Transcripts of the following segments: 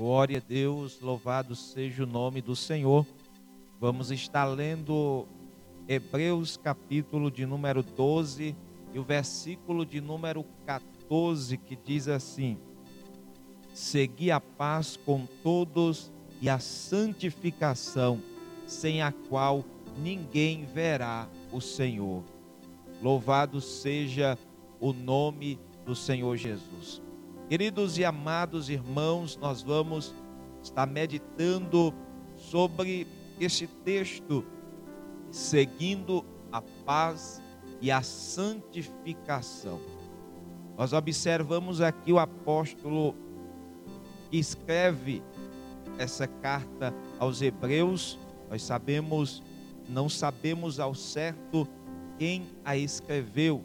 Glória a Deus, louvado seja o nome do Senhor. Vamos estar lendo Hebreus capítulo de número 12 e o versículo de número 14 que diz assim: Segui a paz com todos e a santificação, sem a qual ninguém verá o Senhor. Louvado seja o nome do Senhor Jesus. Queridos e amados irmãos, nós vamos estar meditando sobre este texto, seguindo a paz e a santificação. Nós observamos aqui o apóstolo que escreve essa carta aos Hebreus. Nós sabemos, não sabemos ao certo quem a escreveu,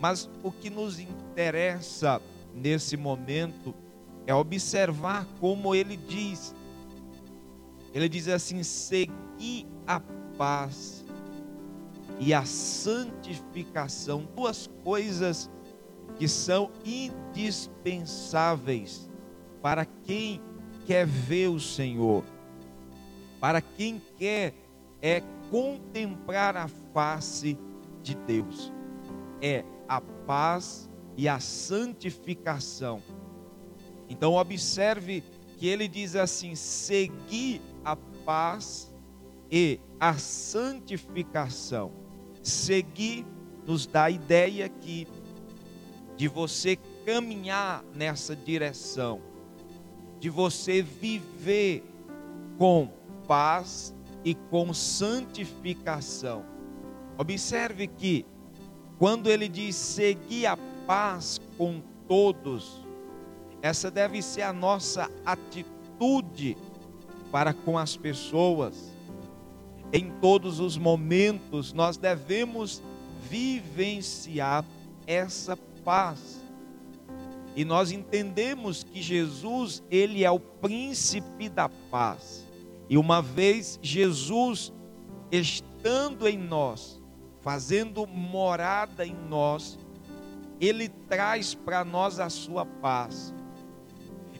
mas o que nos interessa nesse momento é observar como ele diz. Ele diz assim: segui a paz e a santificação, duas coisas que são indispensáveis para quem quer ver o Senhor, para quem quer é contemplar a face de Deus. É a paz e a santificação. Então, observe que ele diz assim: seguir a paz e a santificação. Seguir nos dá a ideia que de você caminhar nessa direção, de você viver com paz e com santificação. Observe que quando ele diz seguir a paz com todos. Essa deve ser a nossa atitude para com as pessoas. Em todos os momentos, nós devemos vivenciar essa paz. E nós entendemos que Jesus, ele é o príncipe da paz. E uma vez Jesus estando em nós, fazendo morada em nós, ele traz para nós a sua paz.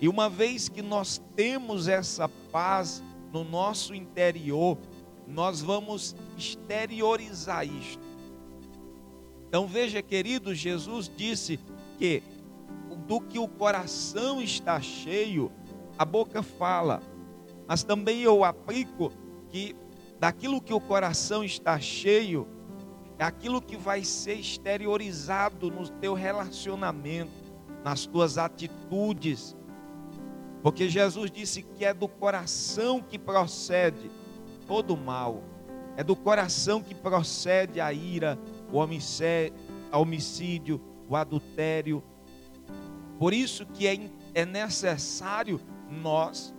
E uma vez que nós temos essa paz no nosso interior, nós vamos exteriorizar isto. Então veja, querido, Jesus disse que do que o coração está cheio, a boca fala. Mas também eu aplico que daquilo que o coração está cheio, é aquilo que vai ser exteriorizado no teu relacionamento, nas tuas atitudes. Porque Jesus disse que é do coração que procede todo mal. É do coração que procede a ira, o homicídio, o adultério. Por isso que é, é necessário nós,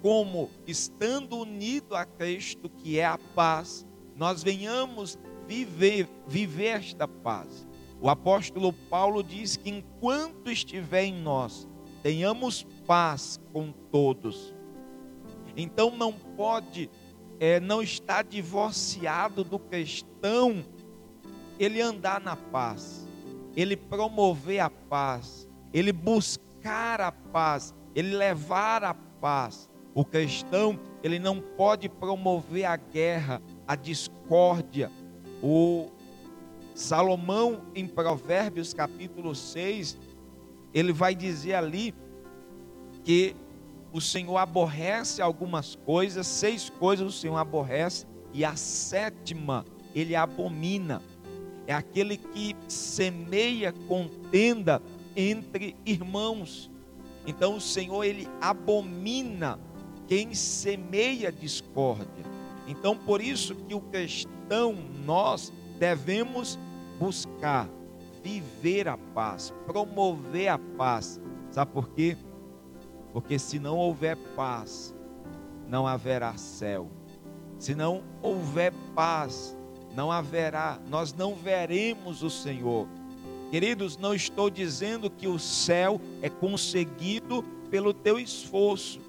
como estando unido a Cristo, que é a paz, nós venhamos viver, viver esta paz. O apóstolo Paulo diz que enquanto estiver em nós, tenhamos paz com todos. Então não pode é, não estar divorciado do cristão ele andar na paz, ele promover a paz, ele buscar a paz, ele levar a paz. O cristão, ele não pode promover a guerra, a discórdia, o Salomão, em Provérbios capítulo 6, ele vai dizer ali que o Senhor aborrece algumas coisas, seis coisas o Senhor aborrece, e a sétima ele abomina. É aquele que semeia contenda entre irmãos. Então o Senhor ele abomina quem semeia discórdia. Então por isso que o cristão nós devemos buscar viver a paz, promover a paz. Sabe por quê? Porque se não houver paz, não haverá céu. Se não houver paz, não haverá, nós não veremos o Senhor. Queridos, não estou dizendo que o céu é conseguido pelo teu esforço.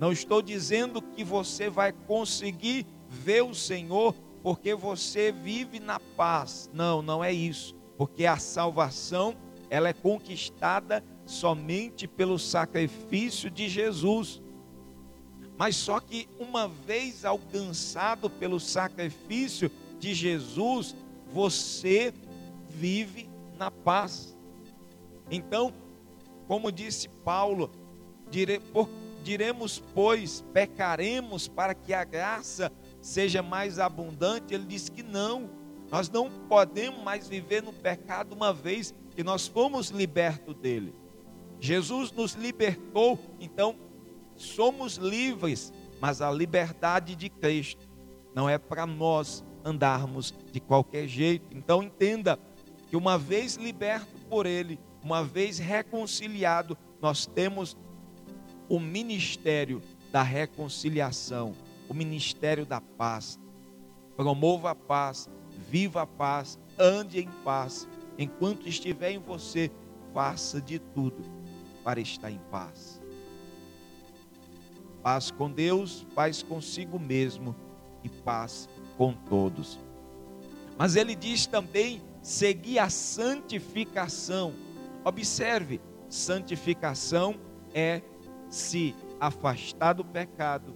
Não estou dizendo que você vai conseguir ver o Senhor porque você vive na paz. Não, não é isso. Porque a salvação, ela é conquistada somente pelo sacrifício de Jesus. Mas só que uma vez alcançado pelo sacrifício de Jesus, você vive na paz. Então, como disse Paulo, dire, por, diremos, pois, pecaremos para que a graça seja mais abundante? Ele disse que não, nós não podemos mais viver no pecado uma vez que nós fomos libertos dele. Jesus nos libertou, então somos livres, mas a liberdade de Cristo não é para nós andarmos de qualquer jeito. Então entenda que uma vez liberto por Ele, uma vez reconciliado, nós temos o ministério da reconciliação, o ministério da paz. Promova a paz, viva a paz, ande em paz. Enquanto estiver em você, faça de tudo para estar em paz. Paz com Deus, paz consigo mesmo e paz com todos. Mas ele diz também: seguir a santificação. Observe, santificação é se afastar do pecado.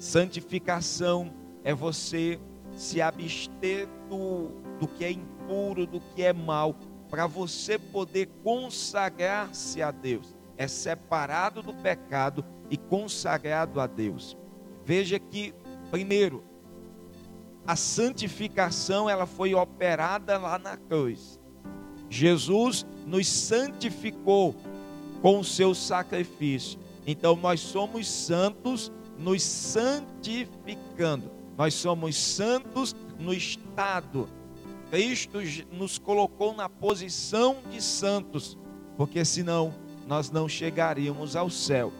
Santificação é você se abster do, do que é impuro, do que é mal, para você poder consagrar-se a Deus. É separado do pecado e consagrado a Deus. Veja que, primeiro, a santificação ela foi operada lá na cruz. Jesus nos santificou com o seu sacrifício. Então nós somos santos nos santificando. Nós somos santos no estado. Cristo nos colocou na posição de santos, porque senão nós não chegaríamos ao céu.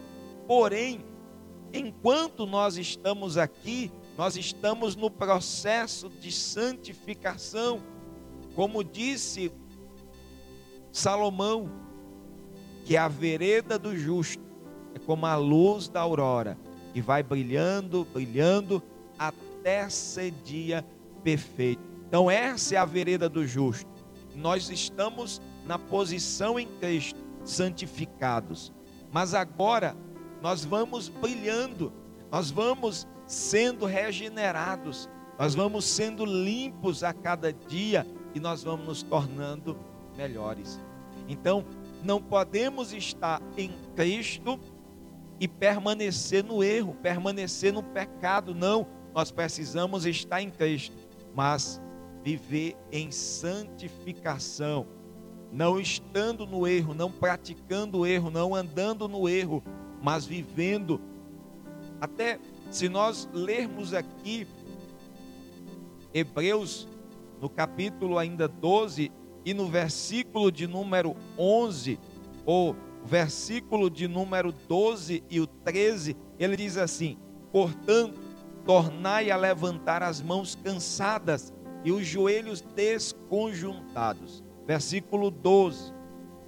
Porém, enquanto nós estamos aqui, nós estamos no processo de santificação. Como disse Salomão, que a vereda do justo é como a luz da aurora, que vai brilhando, brilhando, até ser dia perfeito. Então, essa é a vereda do justo. Nós estamos na posição em Cristo, santificados. Mas agora nós vamos brilhando, nós vamos sendo regenerados, nós vamos sendo limpos a cada dia e nós vamos nos tornando melhores. Então, não podemos estar em Cristo e permanecer no erro, permanecer no pecado, não nós precisamos estar em Cristo, mas viver em santificação, não estando no erro, não praticando o erro, não andando no erro, mas vivendo. Até se nós lermos aqui Hebreus no capítulo ainda 12 e no versículo de número 11, ou versículo de número 12 e o 13, ele diz assim: Portanto, tornai a levantar as mãos cansadas e os joelhos desconjuntados. Versículo 12,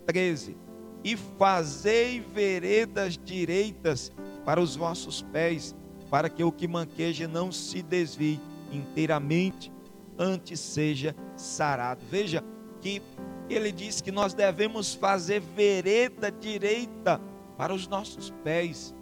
13. E fazei veredas direitas para os vossos pés, para que o que manqueja não se desvie inteiramente, antes seja sarado. Veja que ele diz que nós devemos fazer vereda direita para os nossos pés.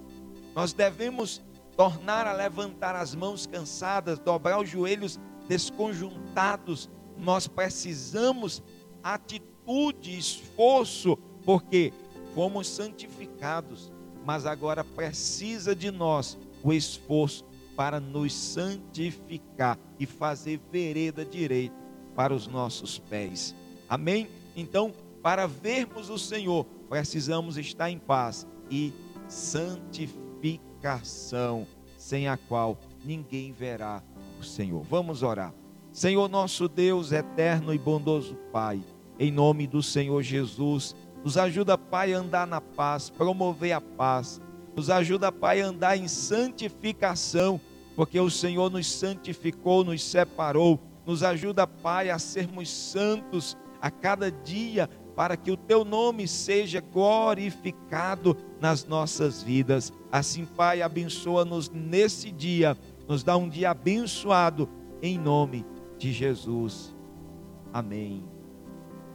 Nós devemos tornar a levantar as mãos cansadas, dobrar os joelhos desconjuntados. Nós precisamos atitude, esforço, porque fomos santificados, mas agora precisa de nós o esforço para nos santificar e fazer vereda direita para os nossos pés. Amém? Então, para vermos o Senhor, precisamos estar em paz e santificação, sem a qual ninguém verá o Senhor. Vamos orar. Senhor nosso Deus, eterno e bondoso Pai, em nome do Senhor Jesus, nos ajuda, Pai, a andar na paz, promover a paz. Nos ajuda, Pai, a andar em santificação, porque o Senhor nos santificou, nos separou. Nos ajuda, Pai, a sermos santos a cada dia, para que o teu nome seja glorificado nas nossas vidas. Assim, Pai, abençoa-nos nesse dia, nos dá um dia abençoado, em nome de Jesus. Amém.